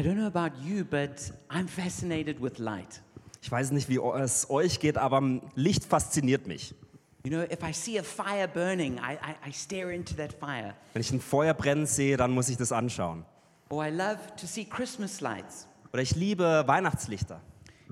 I don't know about you, but I'm fascinated with light. Ich weiß nicht, wie es euch geht, aber Licht fasziniert mich. You know, if I see a fire burning, I, I, I stare into that fire. Wenn ich ein Feuer brennen sehe, dann muss ich das anschauen. Or I love to see Christmas lights, Oder ich liebe Weihnachtslichter.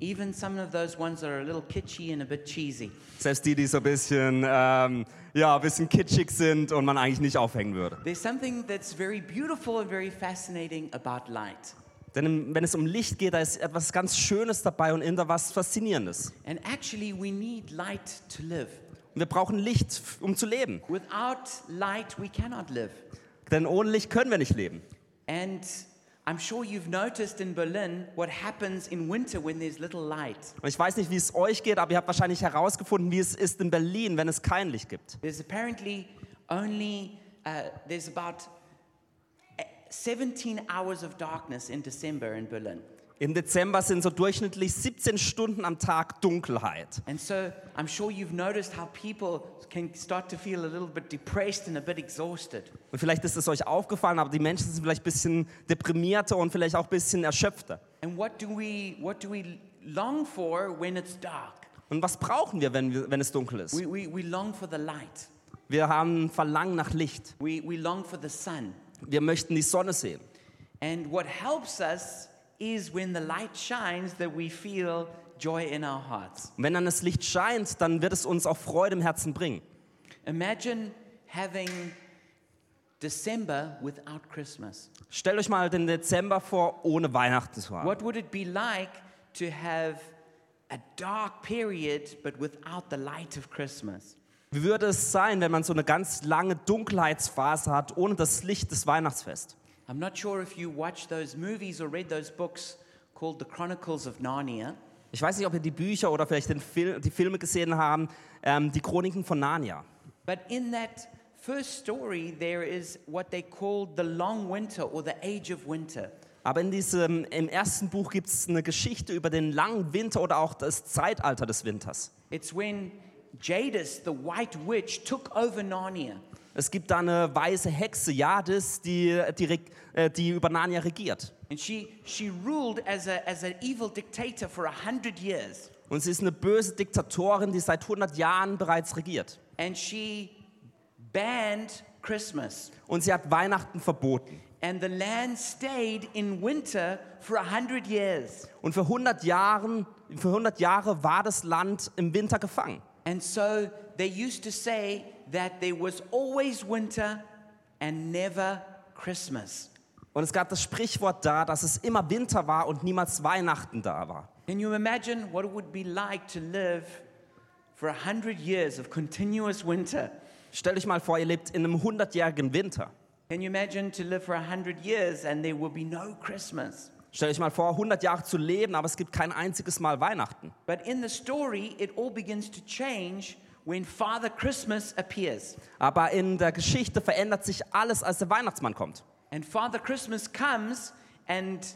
even some of those ones that are a little kitschy and a bit cheesy. Selbst die, die so ein bisschen, ähm, ja, ein bisschen kitschig sind und man eigentlich nicht aufhängen würde. There's something that's very beautiful and very fascinating about light. Denn wenn es um Licht geht, da ist etwas ganz Schönes dabei und immer was Faszinierendes. And actually, we need light to live. Und wir brauchen Licht, um zu leben. Without light, we cannot live. Denn ohne Licht können wir nicht leben. And I'm sure you've noticed in Berlin what happens in winter when there's little light. Und ich weiß nicht, wie es euch geht, aber ihr habt wahrscheinlich herausgefunden, wie es ist in Berlin, wenn es kein Licht gibt. There's apparently only uh, there's about 17 hours of darkness in December in Berlin. Im Dezember sind so durchschnittlich 17 Stunden am Tag Dunkelheit. And so I'm sure you've noticed how people can start to feel a little bit depressed and a bit exhausted. Und vielleicht ist es euch aufgefallen, aber die Menschen sind vielleicht ein bisschen deprimierter und vielleicht auch ein bisschen erschöpfter. And what do we what do we long for when it's dark? Und was brauchen wir, wenn, wir, wenn es dunkel ist? We, we, we long for the light. Wir haben Verlangen nach Licht. We, we long for the sun. Wir möchten die Sonne sehen. And what helps us is when the light shines that we feel joy in our hearts. Und wenn dann das Licht scheint, dann wird es uns auch Freude im Herzen bringen. Imagine having December without Christmas. Stellt euch mal den Dezember vor, ohne Weihnachten zu haben. What would it be like to have a dark period but without the light of Christmas? Wie würde es sein, wenn man so eine ganz lange Dunkelheitsphase hat, ohne das Licht des Weihnachtsfests? I'm not sure if you watched those movies or read those books called The Chronicles of Narnia. Ich weiß nicht, ob ihr die Bücher oder vielleicht den Fil die Filme gesehen haben, ähm, die Chroniken von Narnia. But in that first story, there is what they called the long winter or the age of winter. Aber in diesem, im ersten Buch gibt es eine Geschichte über den langen Winter oder auch das Zeitalter des Winters. It's when Jadis, the White Witch, took over Narnia. Es gibt da eine weiße Hexe, Jadis, die, die, äh, die über Narnia regiert. And she, she ruled as, a, as an evil dictator for a hundred years. Und sie ist eine böse Diktatorin, die seit 100 Jahren bereits regiert. And she banned Christmas. Und sie hat Weihnachten verboten. And the land stayed in winter for a hundred years. Und für 100, Jahren, für 100 Jahre war das Land im Winter gefangen. And so they used to say that there was always winter and never Christmas. Und es gab das Sprichwort da, dass es immer Winter war und niemals Weihnachten da war. Can you imagine what it would be like to live for a hundred years of continuous winter? Stellt euch mal vor, ihr lebt in einem 100-jährigen Winter. Can you imagine to live for a hundred years and there will be no Christmas? Stellt euch mal vor, 100 Jahre zu leben, aber es gibt kein einziges Mal Weihnachten. But in the story, it all begins to change when Father Christmas appears. Aber in der Geschichte verändert sich alles, als der Weihnachtsmann kommt. And Father Christmas comes, and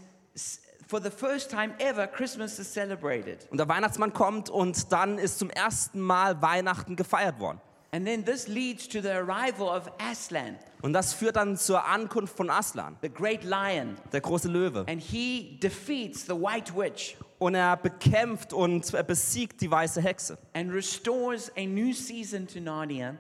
for the first time ever, Christmas is celebrated. Und der Weihnachtsmann kommt und dann ist zum ersten Mal Weihnachten gefeiert worden. And then this leads to the arrival of Aslan, Und das führt dann zur Ankunft von Aslan, the great lion. der große Löwe. And he defeats the White Witch Und er bekämpft und er besiegt die weiße Hexe. and restores a new season to Narnia.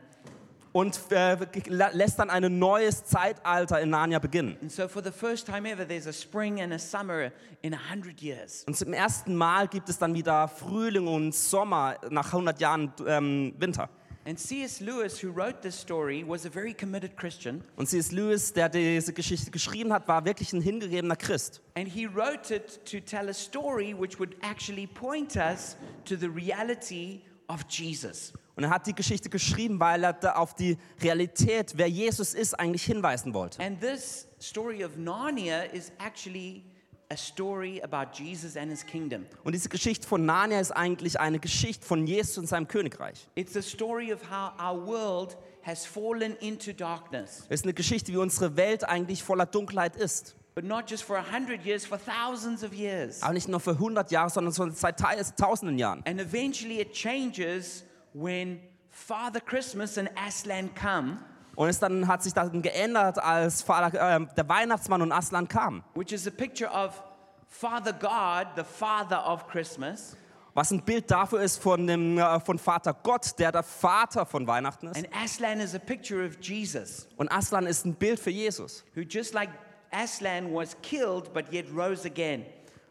Und äh, lä- lässt dann ein neues Zeitalter in Narnia beginnen. And so, for the first time ever, there's a spring and a summer in a hundred years. Und zum ersten Mal gibt es dann wieder Frühling und Sommer nach 100 Jahren ähm, Winter. And C.S. Lewis, who wrote this story, was a very committed Christian. Und C.S. Lewis, der diese Geschichte geschrieben hat, war wirklich ein hingegebener Christ. And he wrote it to tell a story which would actually point us to the reality of Jesus. Und er hat die Geschichte geschrieben, weil er da auf die Realität, wer Jesus ist, eigentlich hinweisen wollte. And this story of Narnia is actually a story about Jesus and his kingdom. Und diese Geschichte von Narnia ist eigentlich eine Geschichte von Jesus und seinem Königreich. It's a story of how our world has fallen into darkness, Es ist eine Geschichte, wie unsere Welt eigentlich voller Dunkelheit ist. but not just for a hundred years, for thousands of years. Aber nicht nur für 100 Jahre, sondern schon seit ta- tausenden Jahren. And eventually it changes when Father Christmas and Aslan come Und es dann hat sich dann geändert, als Vater, äh, der Weihnachtsmann und Aslan kamen. which is a picture of Father God, the Father of Christmas, Was ein Bild dafür ist von, dem, äh, von Vater Gott, der der Vater von Weihnachten ist. and Aslan is a picture of Jesus, Und Aslan ist ein Bild für Jesus. who just like Aslan was killed but yet rose again,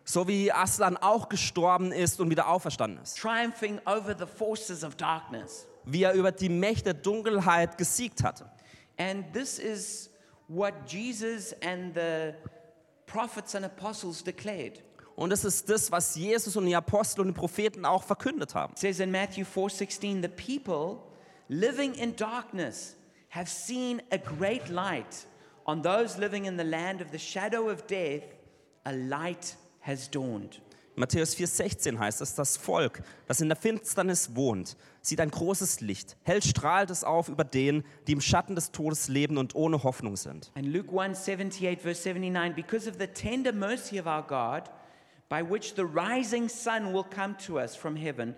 So wie Aslan auch gestorben ist und wieder auferstanden ist. triumphing over the forces of darkness. Wie er über die Mächte der Dunkelheit gesiegt hatte. And this is what Jesus and the prophets and apostles declared. Und es ist das, was Jesus und die Apostel und die Propheten auch verkündet haben. It says in Matthew 4:16, the people living in darkness have seen a great light. On those living in the land of the shadow of death, a light has dawned. In Matthäus 4,16 heißt es, das Volk, das in der Finsternis wohnt, sieht ein großes Licht. Hell strahlt es auf über denen, die im Schatten des Todes leben und ohne Hoffnung sind. And Luke 1:78 verse 79, because of the tender mercy of our God, by which the rising sun will come to us from heaven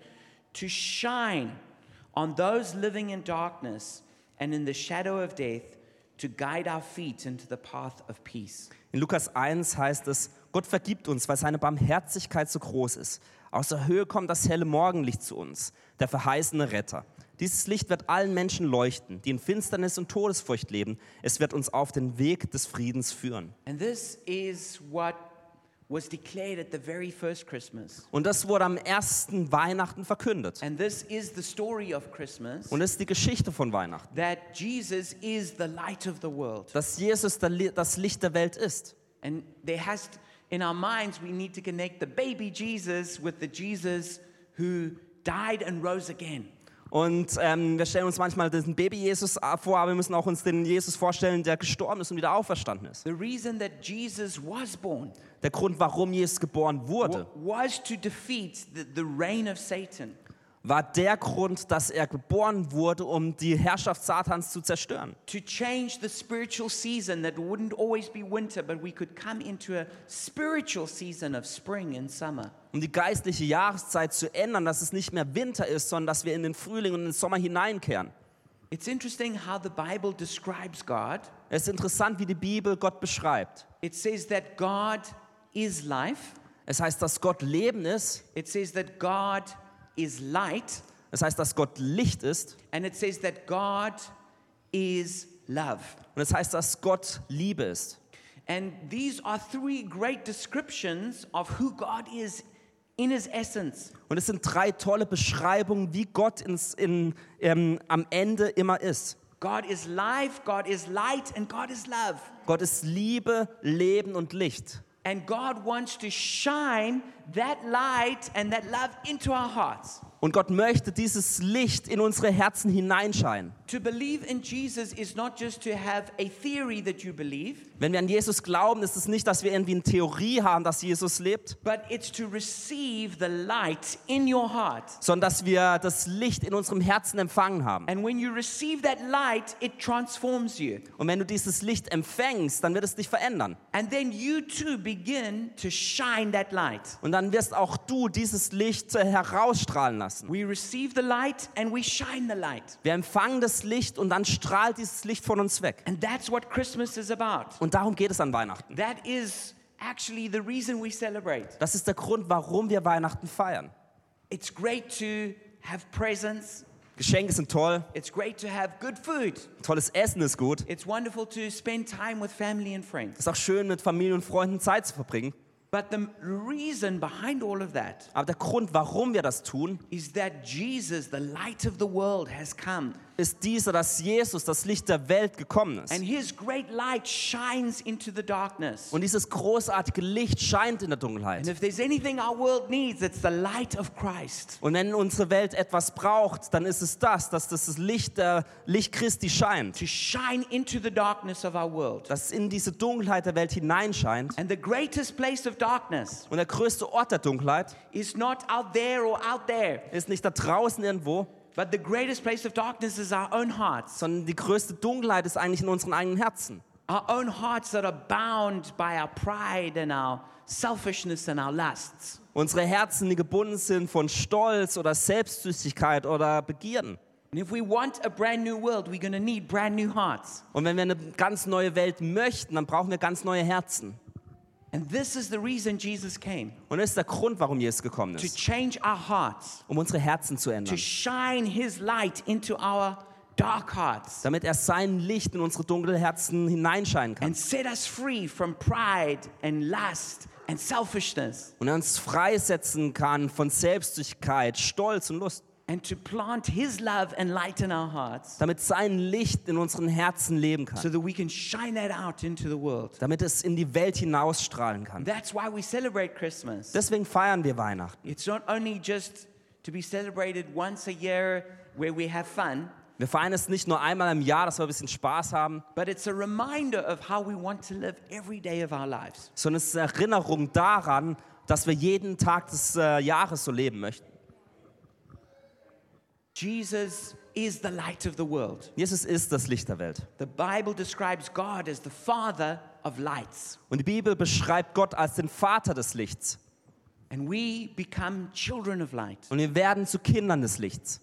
to shine on those living in darkness and in the shadow of death, to guide our feet into the path of peace. In Lukas 1 heißt es, Gott vergibt uns, weil seine Barmherzigkeit so groß ist. Aus der Höhe kommt das helle Morgenlicht zu uns, der verheißene Retter. Dieses Licht wird allen Menschen leuchten, die in Finsternis und Todesfurcht leben. Es wird uns auf den Weg des Friedens führen. And this is what was declared at the very first Christmas. Und das wurde am ersten Weihnachten verkündet. And this is the story of Christmas Und das ist die Geschichte von Weihnachten, that Jesus is the light of the world. dass Jesus das Licht der Welt ist. And there has to, in our minds we need to connect the baby Jesus with the Jesus who died and rose again. Und ähm, wir stellen uns manchmal den Baby-Jesus vor, aber wir müssen auch uns den Jesus vorstellen, der gestorben ist und wieder auferstanden ist. The reason that Jesus was born Der Grund, warum Jesus geboren wurde, wa- was to defeat the, the reign of Satan. War der Grund, dass er geboren wurde, um die Herrschaft Satans zu zerstören. To change the spiritual season that wouldn't always be winter, but we could come into a spiritual season of spring and summer. Um die geistliche Jahreszeit zu ändern, dass es nicht mehr Winter ist, sondern dass wir in den Frühling und den Sommer hineinkehren. It's interesting how the Bible describes God. Es ist interessant, wie die Bibel Gott beschreibt. It says that God is life. Es heißt, dass Gott Leben ist. It says that God is light. Es heißt, dass Gott Licht ist. And it says that God is love. Und es heißt, dass Gott Liebe ist. And these are three great descriptions of who God is in his essence. Und es sind drei tolle Beschreibungen, wie Gott ins, in, ähm, am Ende immer ist. God is life, God is light, and God is love. Gott ist Liebe, Leben und Licht. And God wants to shine that light and that love into our hearts. Und Gott möchte dieses Licht in unsere Herzen hineinscheinen. To believe in Jesus is not just to have a theory that you believe, Wenn wir an Jesus glauben, ist es nicht, dass wir irgendwie eine Theorie haben, dass Jesus lebt, but it's to receive the light in your heart. sondern dass wir das Licht in unserem Herzen empfangen haben. And when you receive that light, it transforms you. Und wenn du dieses Licht empfängst, dann wird es dich verändern. And then you too begin to shine that light. Und dann wirst auch du dieses Licht herausstrahlen lassen. We receive the light and we shine the light. Wir empfangen das Licht und dann strahlt dieses Licht von uns weg. And that's what Christmas is about. Und darum geht es an Weihnachten. That is actually the reason we celebrate. Das ist der Grund, warum wir Weihnachten feiern. It's great to have presents, Geschenke sind toll, it's great to have good food. tolles Essen ist gut. It's wonderful to spend time with family and friends. Es ist auch schön, mit Familie und Freunden Zeit zu verbringen. But the reason behind all of that Aber der Grund, warum wir das tun, is that Jesus, the light of the world, has come. Ist dieser, dass Jesus, das Licht der Welt, gekommen ist. And his great light shines into the darkness. Und dieses großartige Licht scheint in der Dunkelheit. And if there's anything our world needs, it's the light of Christ. Und wenn unsere Welt etwas braucht, dann ist es das, dass das Licht der Licht Christi scheint. To shine into the darkness of our world. Dass in diese Dunkelheit der Welt hineinscheint. And the greatest place of darkness Und der größte Ort der Dunkelheit is not out there or out there, ist nicht da draußen irgendwo, but the greatest place of darkness is our own hearts. sondern die größte Dunkelheit ist eigentlich in unseren eigenen Herzen. Our own hearts that are bound by our pride and our selfishness and our lusts. Unsere Herzen, die gebunden sind von Stolz oder Selbstsüchtigkeit oder Begierden. And if we want a brand new world, we're going to need brand new hearts. Und wenn wir eine ganz neue Welt möchten, dann brauchen wir ganz neue Herzen. Und das ist der Grund, warum Jesus gekommen to ist, change our hearts, um unsere Herzen zu to ändern. shine his light into our dark hearts, Damit er sein Licht in unsere dunklen Herzen hineinscheinen kann. and set us free from pride and lust and selfishness, Und er uns freisetzen kann von Selbstsüchtigkeit, Stolz und Lust. And to plant his love and light in our hearts Damit sein Licht in unseren Herzen leben so kann. that we can shine that out into the world. Damit es in die Welt hinausstrahlen kann. That's why we celebrate Christmas. Deswegen feiern wir Weihnachten. It's not only just to be celebrated once a year where we have fun, Wir feiern es nicht nur einmal im Jahr, dass wir ein bisschen Spaß haben, but it's a reminder of how we want to live every day of our lives. sondern es ist eine Erinnerung daran, dass wir jeden Tag des äh, Jahres so leben möchten. Jesus is the light of the world. Jesus ist das Licht der Welt. The Bible describes God as the father of lights, Und die Bibel beschreibt Gott als den Vater des Lichts. and we become children of light. Und wir werden zu Kindern des Lichts.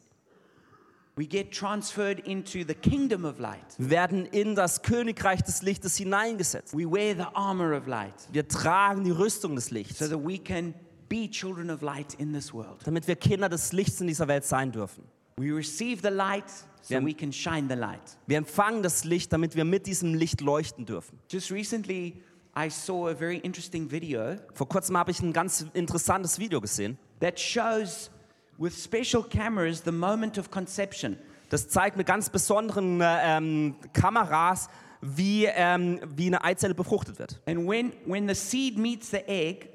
We get transferred into the kingdom of light. Wir werden in das Königreich des Lichtes hineingesetzt. We wear the armor of light Wir tragen die Rüstung des Lichts, so that we can be children of light in this world. damit wir Kinder des Lichts in dieser Welt sein dürfen. We receive the light so Wir- we can shine the light. Wir empfangen das Licht, damit wir mit diesem Licht leuchten dürfen. Just recently, I saw a very interesting video Vor kurzem habe ich ein ganz interessantes Video gesehen. that shows with special cameras the moment of conception. Das zeigt mit ganz besonderen äh, ähm, Kameras, wie, ähm, wie eine Eizelle befruchtet wird. And when, when the seed meets the egg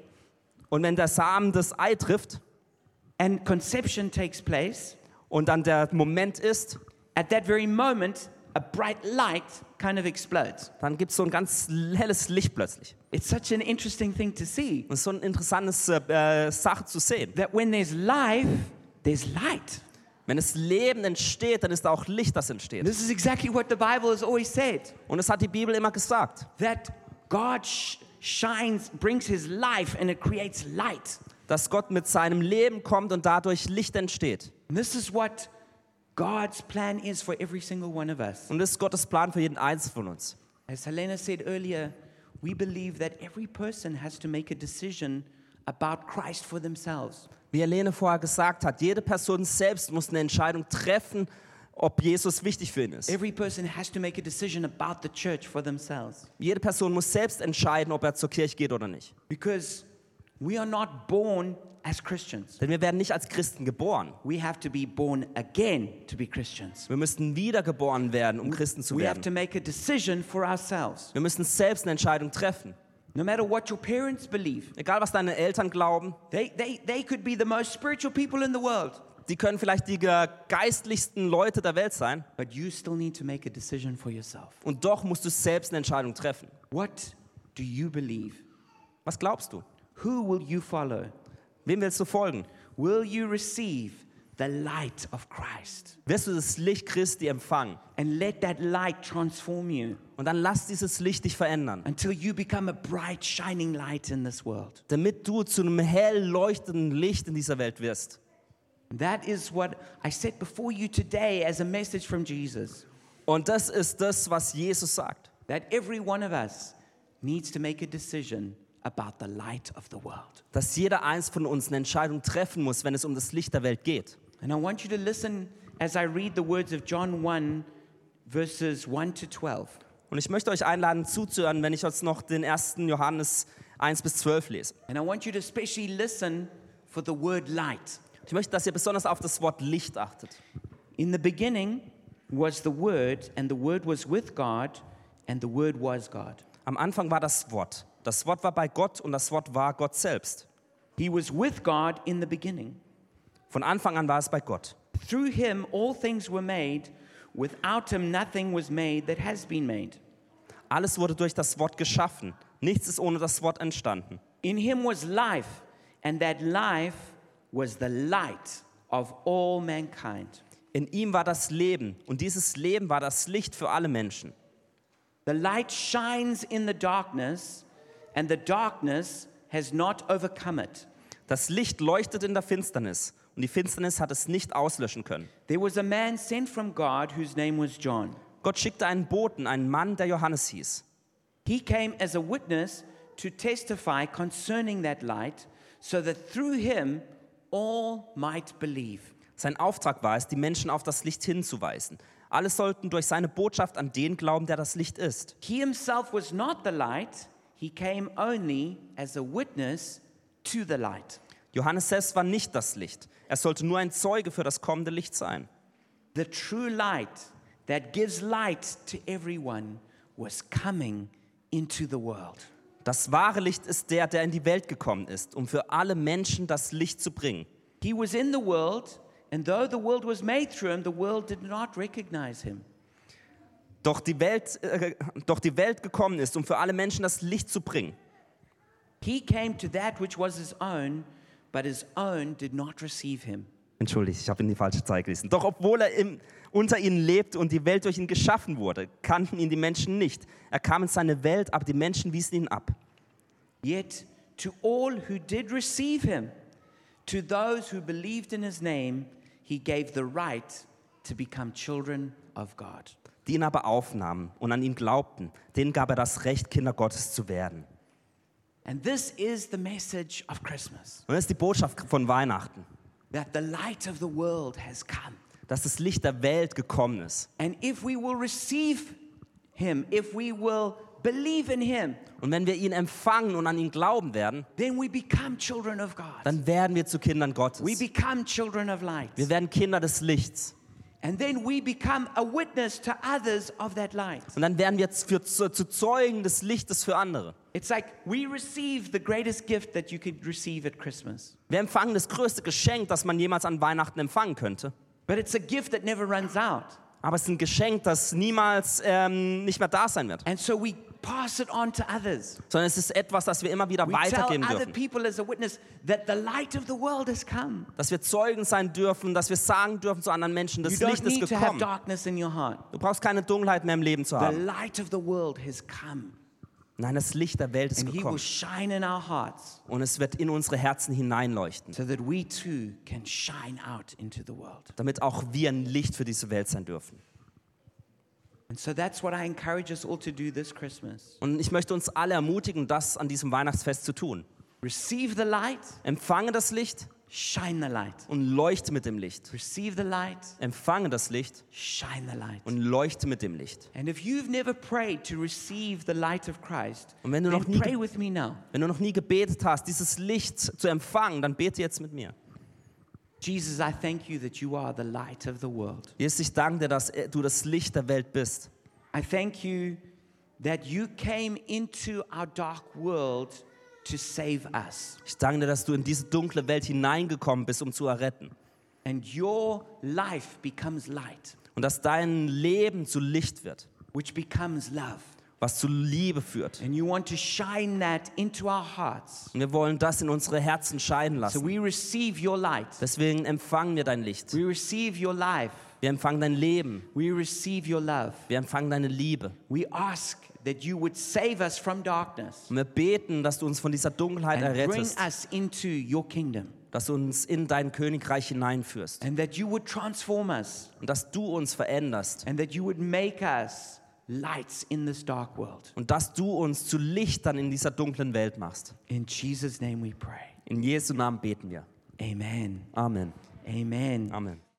Und wenn der Samen das Ei trifft and conception takes place, und dann der Moment ist, at that very moment, a bright light kind of explodes. dann gibt es so ein ganz helles Licht plötzlich. It's such an interesting thing to see Und es ist so ein interessantes äh, äh, Sache zu sehen. that when there's life, there's light. Wenn das Leben entsteht, dann ist da auch Licht, das entsteht. This is exactly what the Bible has always said Und das hat die Bibel immer gesagt, that God sh- shines, brings his life, and it creates light. dass Gott mit seinem Leben kommt und dadurch Licht entsteht. And this is what God's plan is for every single one of us. Und das ist Gottes Plan für jeden Einzelnen von uns. As Helena said earlier, we believe that every person has to make a decision about Christ for themselves. Wie Helene vorher gesagt hat, jede Person selbst muss eine Entscheidung treffen, ob Jesus wichtig für ihn ist. Every person has to make a decision about the church for themselves. Jede Person muss selbst entscheiden, ob er zur Kirche geht oder nicht. Because we are not born as Christians. Denn wir werden nicht als Christen geboren. We have to be born again to be Christians. Wir müssen wiedergeboren werden, um Christen zu We have to werden. make a decision for ourselves. Wir müssen selbst eine Entscheidung treffen. No matter what your parents believe, Egal, was deine Eltern glauben, they, they, they could be the most spiritual people in the world, die können vielleicht die ge- geistlichsten Leute der Welt sein. but you still need to make a decision for yourself. Und doch musst du selbst eine Entscheidung treffen. What do you believe? Was glaubst du? Who will you follow? Wem willst du folgen? Will you receive the light of Christ? Wirst du das Licht Christi empfangen? And let that light transform you Und dann lass dieses Licht dich verändern, until you become a bright, shining light in this world. damit du zu einem hell leuchtenden Licht in dieser Welt wirst. That is what I set before you today as a message from Jesus. Und das ist das, was Jesus sagt. That every one of us needs to make a decision about the light of the world. Dass jeder eins von uns eine Entscheidung treffen muss, wenn es um das Licht der Welt geht. And I want you to listen as I read the words of John 1, verses 1 to 12. Und ich möchte euch einladen zuzuhören, wenn ich jetzt noch den 1. Johannes 1 bis 12 lese. And I want you to especially listen for the word light. Ich möchte, dass ihr besonders auf das Wort Licht achtet. In the beginning was the Word, and the Word was with God, and the Word was God. Am Anfang war das Wort. Das Wort war bei Gott und das Wort war Gott selbst. He was with God in the beginning. Von Anfang an war es bei Gott. Through him all things were made. Without him nothing was made that has been made. Alles wurde durch das Wort geschaffen. Nichts ist ohne das Wort entstanden. In him was life, and that life was the light of all mankind. In ihm war das Leben und dieses Leben war das Licht für alle Menschen. The light shines in the darkness, and the darkness has not overcome it. Das Licht leuchtet in der Finsternis und die Finsternis hat es nicht auslöschen können. There was a man sent from God whose name was John. Gott schickte einen Boten, einen Mann, der Johannes hieß. He came as a witness to testify concerning that light, so that through him all might believe. Sein Auftrag war es, die Menschen auf das Licht hinzuweisen. Alle sollten durch seine Botschaft an den glauben, der das Licht ist. He himself was not the light, he came only as a witness to the light. Johannes selbst war nicht das Licht. Er sollte nur ein Zeuge für das kommende Licht sein. The true light that gives light to everyone was coming into the world. Das wahre Licht ist der, der in die Welt gekommen ist, um für alle Menschen das Licht zu bringen. He was in the world, and though the world was made through him, the world did not recognize him. Doch die Welt, äh, doch die Welt gekommen ist, um für alle Menschen das Licht zu bringen. He came to that which was his own, but his own did not receive him. Entschuldigt, ich habe in die falsche Zeit gelesen. Doch obwohl er im, unter ihnen lebte und die Welt durch ihn geschaffen wurde, kannten ihn die Menschen nicht. Er kam in seine Welt, aber die Menschen wiesen ihn ab. Yet to all who did receive him, to those who believed in his name, he gave the right to become children of God. Die ihn aber aufnahmen und an ihn glaubten, denen gab er das Recht, Kinder Gottes zu werden. And this is the message of Christmas Und das ist die Botschaft von Weihnachten, dass das Licht der Welt gekommen ist. And if we will receive him, if we will believe in him, Und wenn wir ihn empfangen und an ihn glauben werden, then we become children of God. dann werden wir zu Kindern Gottes. We become children of light. Wir werden Kinder des Lichts. And then we become a witness to others of that light. Und dann werden wir für, zu, zu Zeugen des Lichtes für andere. It's like we receive the greatest gift that you could receive at Christmas. Wir empfangen das größte Geschenk, das man jemals an Weihnachten empfangen könnte. But it's a gift that never runs out. Aber es ist ein Geschenk, das niemals ähm, nicht mehr da sein wird. And so we pass it on to others. Sondern es ist etwas, das wir immer wieder We tell weitergeben other dürfen. people as a witness that the light of the world has come. Dass wir Zeugen sein dürfen, dass wir sagen dürfen zu anderen Menschen, das Licht ist gekommen. darkness in your heart. Du brauchst keine Dunkelheit mehr im Leben zu haben. Nein, das Licht der Welt ist And He will gekommen. shine in our hearts Und es wird in unsere Herzen hineinleuchten, so that we too can shine out into the world. damit auch wir ein Licht für diese Welt sein dürfen. Und ich möchte uns alle ermutigen, das an diesem Weihnachtsfest zu tun. Receive the light, Empfange das Licht shine the light. und leuchte mit dem Licht. Receive the light, Empfange das Licht shine the light. und leuchte mit dem Licht. And if you've never prayed to receive the light of Christ, Und wenn du noch nie pray ge- with me now. Wenn du noch nie gebetet hast, dieses Licht zu empfangen, dann bete jetzt mit mir. Jesus, I thank you that you are the light of the world. Jesus, ich danke dir, dass du das Licht der Welt bist. I thank you that you came into our dark world to save us. Ich danke dir, dass du in diese dunkle Welt hineingekommen bist, um zu erretten. And your life becomes light, Und dass dein Leben zu Licht wird, which becomes love. Was zu Liebe führt. And you want to shine that into our hearts. Und wir wollen das in unsere Herzen scheinen So lassen. we receive your light. Deswegen empfangen wir dein Licht. We receive your life. Wir empfangen dein Leben. We receive your love. Wir empfangen deine Liebe. We ask that you would save us from darkness Und wir beten, dass du uns von dieser Dunkelheit and bring errettest, us into your kingdom. dass du uns in dein Königreich hineinführst And that you would transform us und dass du uns veränderst and that you would make us lights in this dark world. und dass du uns zu Lichtern in dieser dunklen Welt machst. In Jesus' name we pray. In Jesu Namen beten wir. Amen. Amen. Amen. Amen.